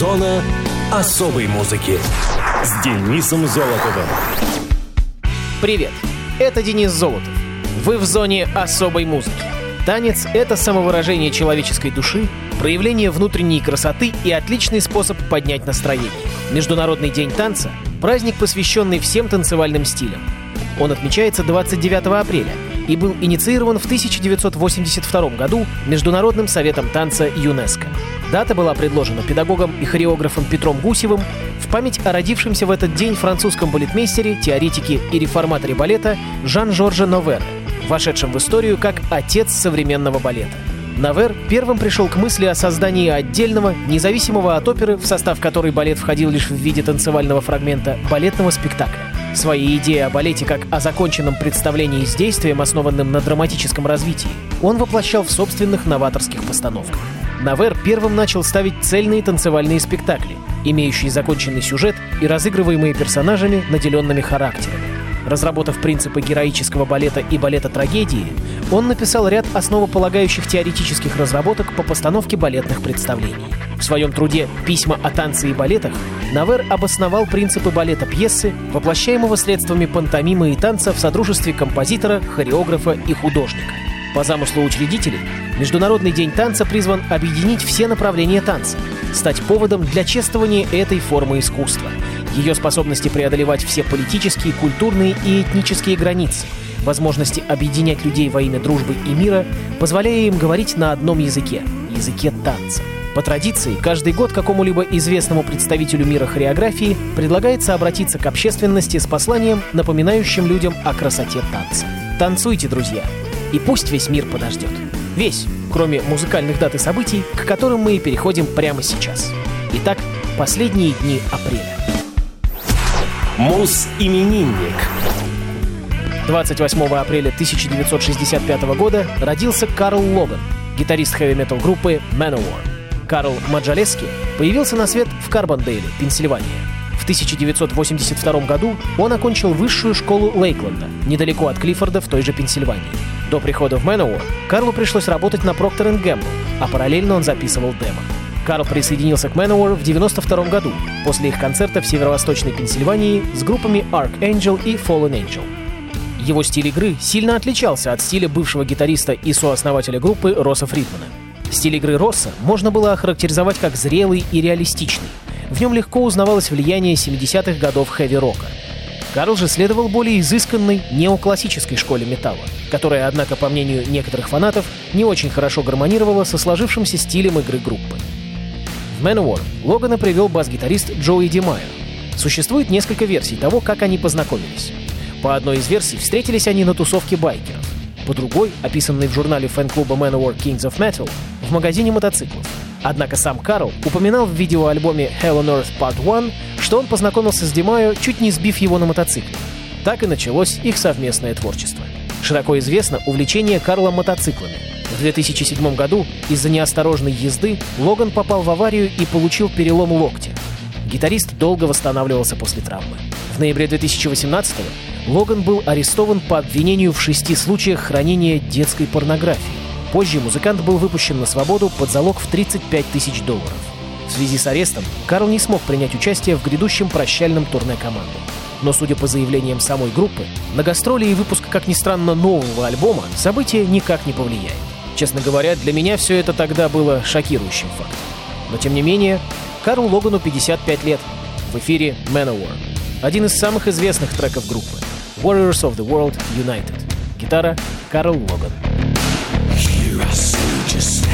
Зона особой музыки с Денисом Золотовым. Привет, это Денис Золотов. Вы в зоне особой музыки. Танец — это самовыражение человеческой души, проявление внутренней красоты и отличный способ поднять настроение. Международный день танца — праздник, посвященный всем танцевальным стилям. Он отмечается 29 апреля и был инициирован в 1982 году Международным советом танца ЮНЕСКО. Дата была предложена педагогом и хореографом Петром Гусевым в память о родившемся в этот день французском балетмейстере, теоретике и реформаторе балета Жан-Жорже Новере, вошедшем в историю как отец современного балета. Навер первым пришел к мысли о создании отдельного, независимого от оперы, в состав которой балет входил лишь в виде танцевального фрагмента, балетного спектакля. Свои идеи о балете как о законченном представлении с действием, основанным на драматическом развитии, он воплощал в собственных новаторских постановках. Навер первым начал ставить цельные танцевальные спектакли, имеющие законченный сюжет и разыгрываемые персонажами, наделенными характерами. Разработав принципы героического балета и балета трагедии, он написал ряд основополагающих теоретических разработок по постановке балетных представлений. В своем труде «Письма о танце и балетах» Навер обосновал принципы балета пьесы, воплощаемого средствами пантомимы и танца в содружестве композитора, хореографа и художника. По замыслу учредителей, Международный день танца призван объединить все направления танца, стать поводом для чествования этой формы искусства, ее способности преодолевать все политические, культурные и этнические границы, возможности объединять людей во имя дружбы и мира, позволяя им говорить на одном языке – языке танца. По традиции, каждый год какому-либо известному представителю мира хореографии предлагается обратиться к общественности с посланием, напоминающим людям о красоте танца. Танцуйте, друзья! И пусть весь мир подождет. Весь, кроме музыкальных дат и событий, к которым мы и переходим прямо сейчас. Итак, последние дни апреля. Мус-именинник. 28 апреля 1965 года родился Карл Логан, гитарист хэви-метал группы Manowar. Карл Маджалески появился на свет в Карбондейле, Пенсильвания. В 1982 году он окончил высшую школу Лейкленда, недалеко от Клиффорда в той же Пенсильвании. До прихода в Manowar Карлу пришлось работать на Procter Gamble, а параллельно он записывал демо. Карл присоединился к Manowar в 1992 году, после их концерта в северо-восточной Пенсильвании с группами Archangel и Fallen Angel. Его стиль игры сильно отличался от стиля бывшего гитариста и сооснователя группы Росса Фридмана. Стиль игры Росса можно было охарактеризовать как зрелый и реалистичный. В нем легко узнавалось влияние 70-х годов хэви-рока. Карл же следовал более изысканной неоклассической школе металла, которая, однако, по мнению некоторых фанатов, не очень хорошо гармонировала со сложившимся стилем игры группы. В Manowar Логана привел бас-гитарист Джоуи Димайо. Существует несколько версий того, как они познакомились. По одной из версий встретились они на тусовке байкеров. По другой, описанной в журнале фэн-клуба Manowar Kings of Metal, в магазине мотоциклов. Однако сам Карл упоминал в видеоальбоме Hell on Earth Part 1, что он познакомился с Димайо, чуть не сбив его на мотоцикле. Так и началось их совместное творчество. Широко известно увлечение Карла мотоциклами. В 2007 году из-за неосторожной езды Логан попал в аварию и получил перелом локтя. Гитарист долго восстанавливался после травмы. В ноябре 2018 Логан был арестован по обвинению в шести случаях хранения детской порнографии. Позже музыкант был выпущен на свободу под залог в 35 тысяч долларов. В связи с арестом Карл не смог принять участие в грядущем прощальном турне команды. Но, судя по заявлениям самой группы, на гастроли и выпуск, как ни странно, нового альбома события никак не повлияет. Честно говоря, для меня все это тогда было шокирующим фактом. Но, тем не менее, Карлу Логану 55 лет. В эфире Manowar. Один из самых известных треков группы. Warriors of the World United. Гитара Карл Логан. Here I soldiers stand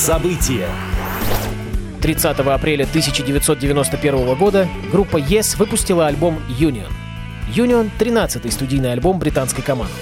Муз-события. 30 апреля 1991 года группа Yes выпустила альбом Union. Union — 13-й студийный альбом британской команды.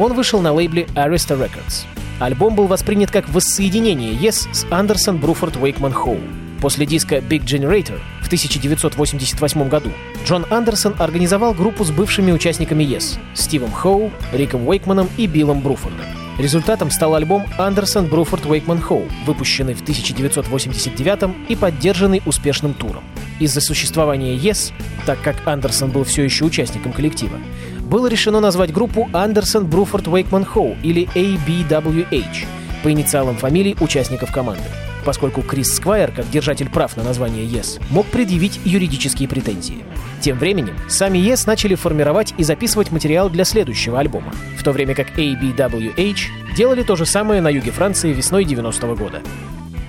Он вышел на лейбле Arista Records. Альбом был воспринят как воссоединение Yes с Андерсон Бруфорд Уэйкман Хоу. После диска Big Generator в 1988 году Джон Андерсон организовал группу с бывшими участниками Yes — Стивом Хоу, Риком Уэйкманом и Биллом Бруфордом. Результатом стал альбом Андерсон Бруфорд Уэйкман Хоу, выпущенный в 1989 и поддержанный успешным туром. Из-за существования Yes, так как Андерсон был все еще участником коллектива, было решено назвать группу Андерсон Бруфорд Уэйкман Хоу или ABWH по инициалам фамилий участников команды поскольку Крис Сквайр, как держатель прав на название Yes, мог предъявить юридические претензии. Тем временем, сами Yes начали формировать и записывать материал для следующего альбома, в то время как ABWH делали то же самое на юге Франции весной 90-го года.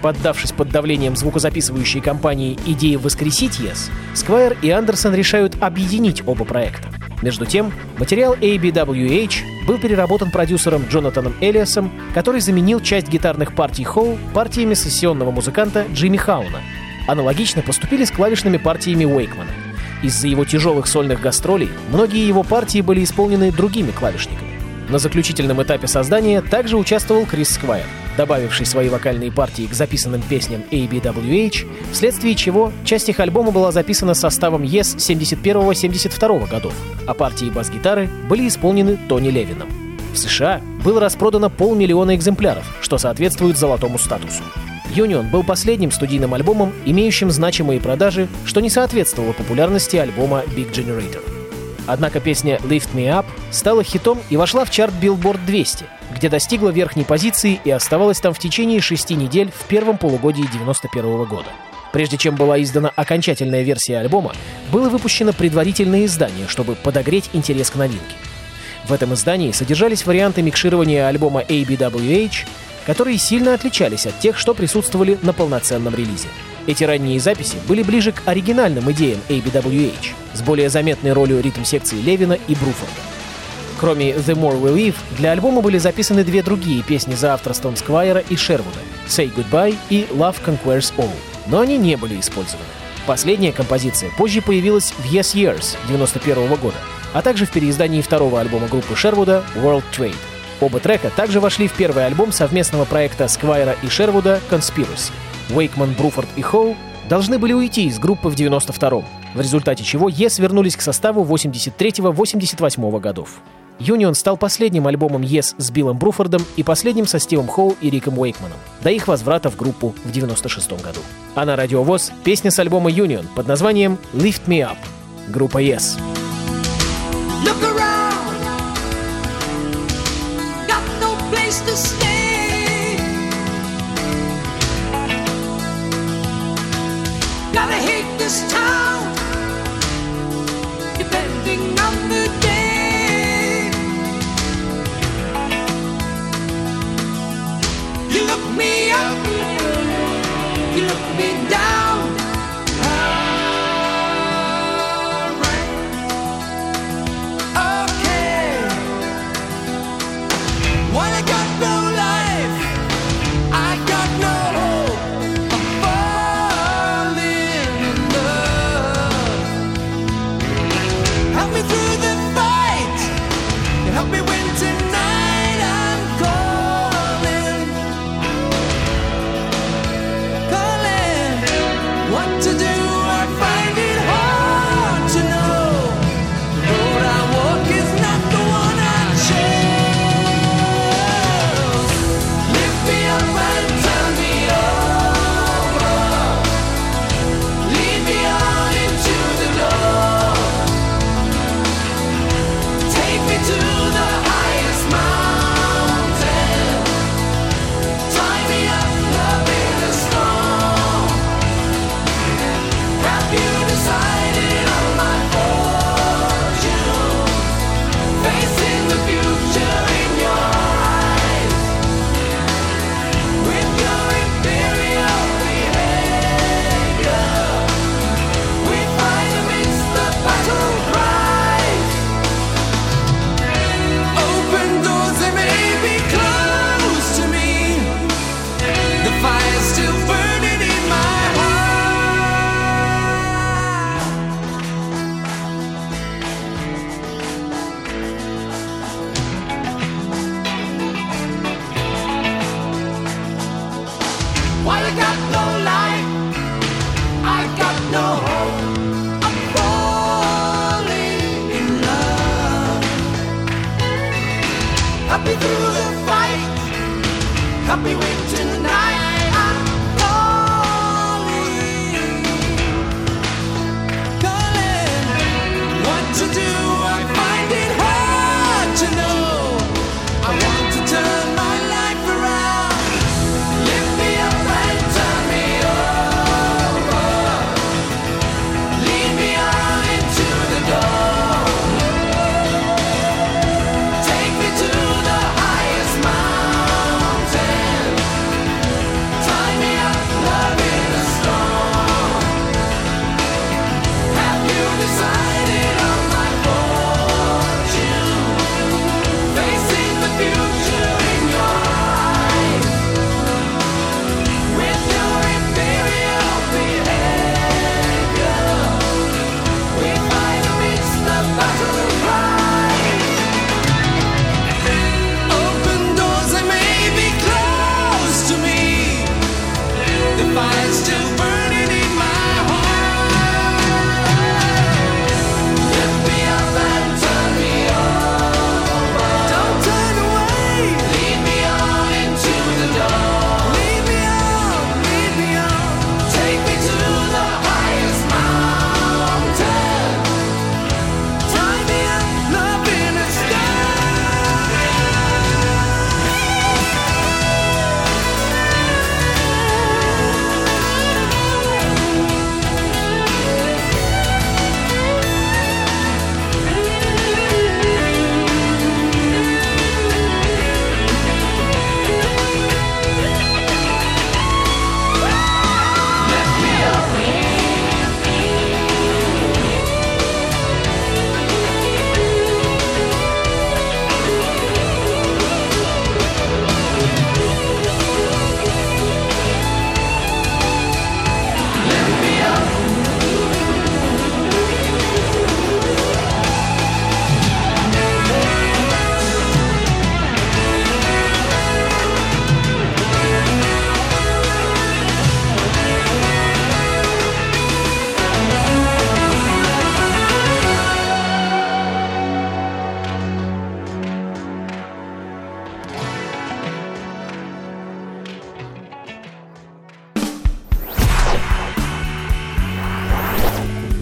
Поддавшись под давлением звукозаписывающей компании идеи воскресить Yes, Сквайр и Андерсон решают объединить оба проекта. Между тем, материал ABWH был переработан продюсером Джонатаном Элиасом, который заменил часть гитарных партий Хоу партиями сессионного музыканта Джимми Хауна. Аналогично поступили с клавишными партиями Уэйкмана. Из-за его тяжелых сольных гастролей многие его партии были исполнены другими клавишниками. На заключительном этапе создания также участвовал Крис Сквайр, добавивший свои вокальные партии к записанным песням ABWH, вследствие чего часть их альбома была записана составом Yes 71-72 годов, а партии бас-гитары были исполнены Тони Левином. В США было распродано полмиллиона экземпляров, что соответствует золотому статусу. Union был последним студийным альбомом, имеющим значимые продажи, что не соответствовало популярности альбома Big Generator. Однако песня «Lift Me Up» стала хитом и вошла в чарт Billboard 200, где достигла верхней позиции и оставалась там в течение шести недель в первом полугодии 91 года. Прежде чем была издана окончательная версия альбома, было выпущено предварительное издание, чтобы подогреть интерес к новинке. В этом издании содержались варианты микширования альбома ABWH, которые сильно отличались от тех, что присутствовали на полноценном релизе. Эти ранние записи были ближе к оригинальным идеям ABWH, с более заметной ролью ритм-секции Левина и Бруфорда. Кроме «The More We Live», для альбома были записаны две другие песни за авторством Сквайра и Шервуда «Say Goodbye» и «Love Conquers All», но они не были использованы. Последняя композиция позже появилась в Yes Years 91 года, а также в переиздании второго альбома группы Шервуда «World Trade». Оба трека также вошли в первый альбом совместного проекта Сквайра и Шервуда «Conspiracy». Уэйкман, Бруфорд и Хоу должны были уйти из группы в 92-м, в результате чего Yes вернулись к составу 83-88 годов. Union стал последним альбомом Yes с Биллом Бруфордом и последним со Стивом Хоу и Риком Уэйкманом, до их возврата в группу в 96 году. А на радиовоз песня с альбома Union под названием «Lift Me Up». группа Yes. This town.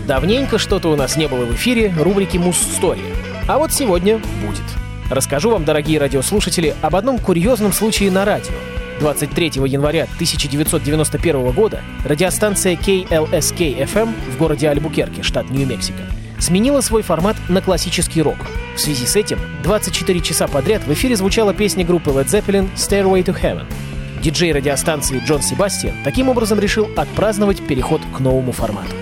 Давненько что-то у нас не было в эфире рубрики «Муз-история». А вот сегодня будет. Расскажу вам, дорогие радиослушатели, об одном курьезном случае на радио. 23 января 1991 года радиостанция KLSK-FM в городе Альбукерке, штат Нью-Мексико, сменила свой формат на классический рок. В связи с этим 24 часа подряд в эфире звучала песня группы Led Zeppelin «Stairway to Heaven». Диджей радиостанции Джон Себастьян таким образом решил отпраздновать переход к новому формату.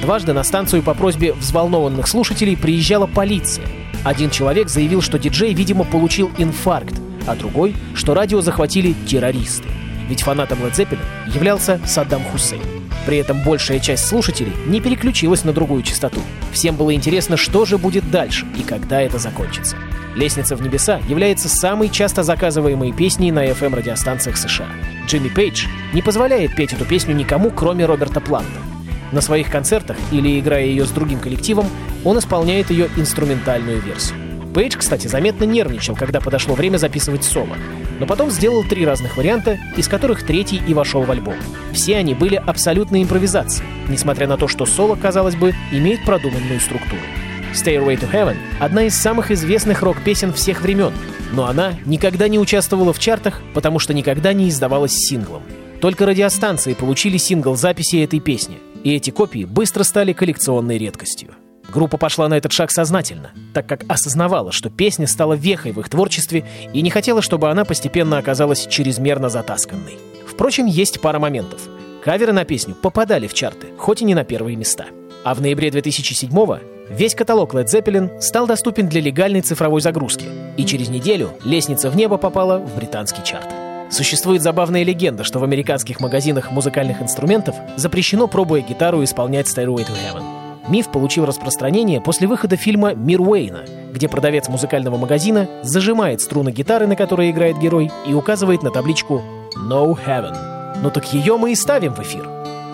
Дважды на станцию по просьбе взволнованных слушателей приезжала полиция. Один человек заявил, что диджей, видимо, получил инфаркт, а другой, что радио захватили террористы. Ведь фанатом Led Zeppelin являлся Саддам Хусейн. При этом большая часть слушателей не переключилась на другую частоту. Всем было интересно, что же будет дальше и когда это закончится. «Лестница в небеса» является самой часто заказываемой песней на FM-радиостанциях США. Джимми Пейдж не позволяет петь эту песню никому, кроме Роберта Планта. На своих концертах или играя ее с другим коллективом, он исполняет ее инструментальную версию. Пейдж, кстати, заметно нервничал, когда подошло время записывать соло, но потом сделал три разных варианта, из которых третий и вошел в альбом. Все они были абсолютной импровизацией, несмотря на то, что соло, казалось бы, имеет продуманную структуру. Stairway to Heaven — одна из самых известных рок-песен всех времен, но она никогда не участвовала в чартах, потому что никогда не издавалась синглом. Только радиостанции получили сингл записи этой песни, и эти копии быстро стали коллекционной редкостью. Группа пошла на этот шаг сознательно, так как осознавала, что песня стала вехой в их творчестве и не хотела, чтобы она постепенно оказалась чрезмерно затасканной. Впрочем, есть пара моментов. Каверы на песню попадали в чарты, хоть и не на первые места. А в ноябре 2007-го весь каталог Led Zeppelin стал доступен для легальной цифровой загрузки, и через неделю «Лестница в небо» попала в британский чарт. Существует забавная легенда, что в американских магазинах музыкальных инструментов запрещено, пробуя гитару, исполнять Stairway to Heaven. Миф получил распространение после выхода фильма «Мир Уэйна», где продавец музыкального магазина зажимает струны гитары, на которой играет герой, и указывает на табличку «No Heaven». Ну так ее мы и ставим в эфир.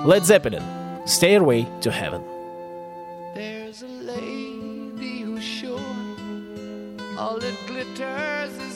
Led Zeppelin «Stairway to Heaven». There's a lady who's sure all that glitters is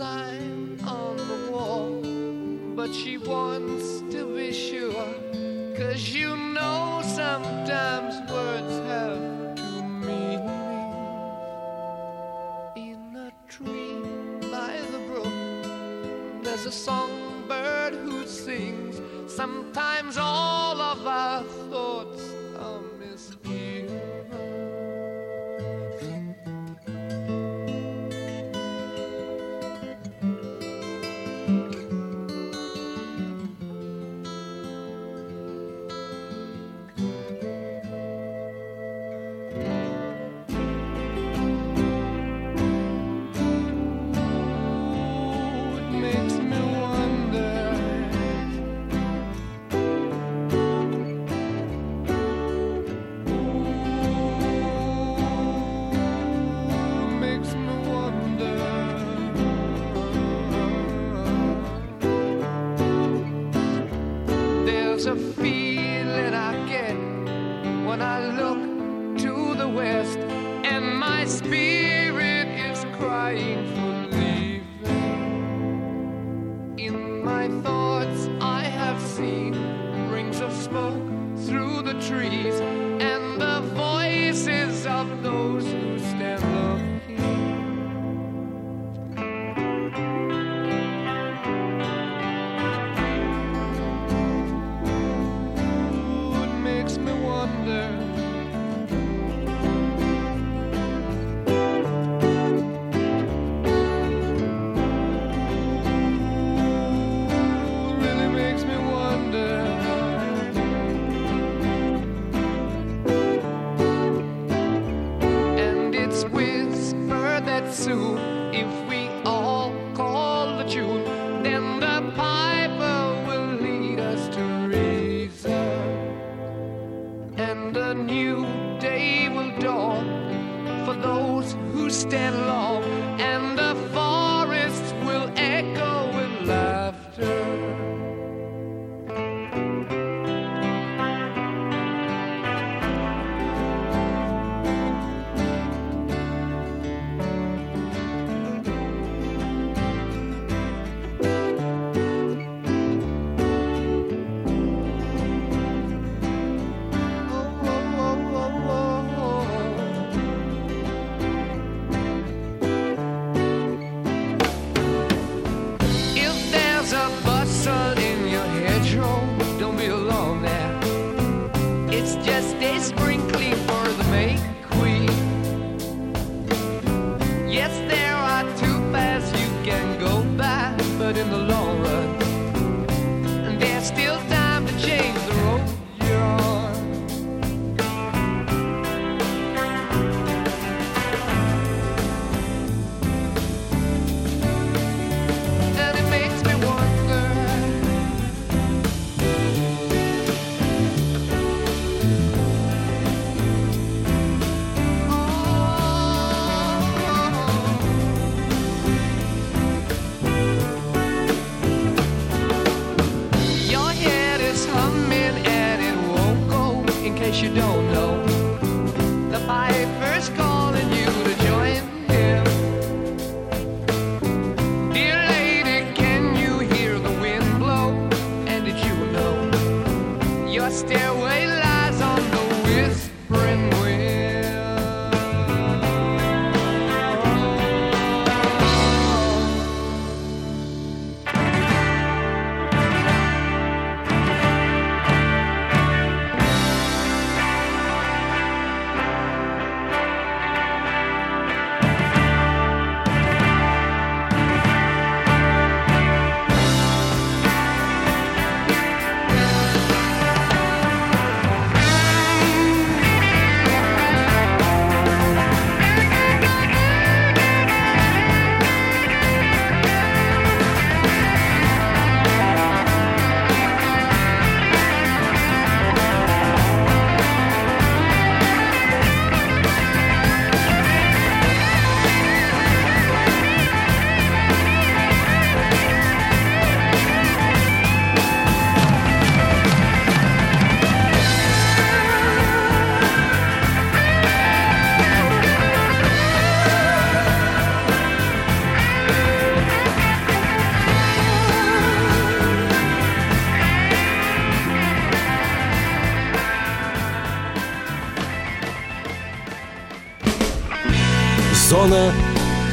sign on the wall, but she wants to be sure. Cause you know sometimes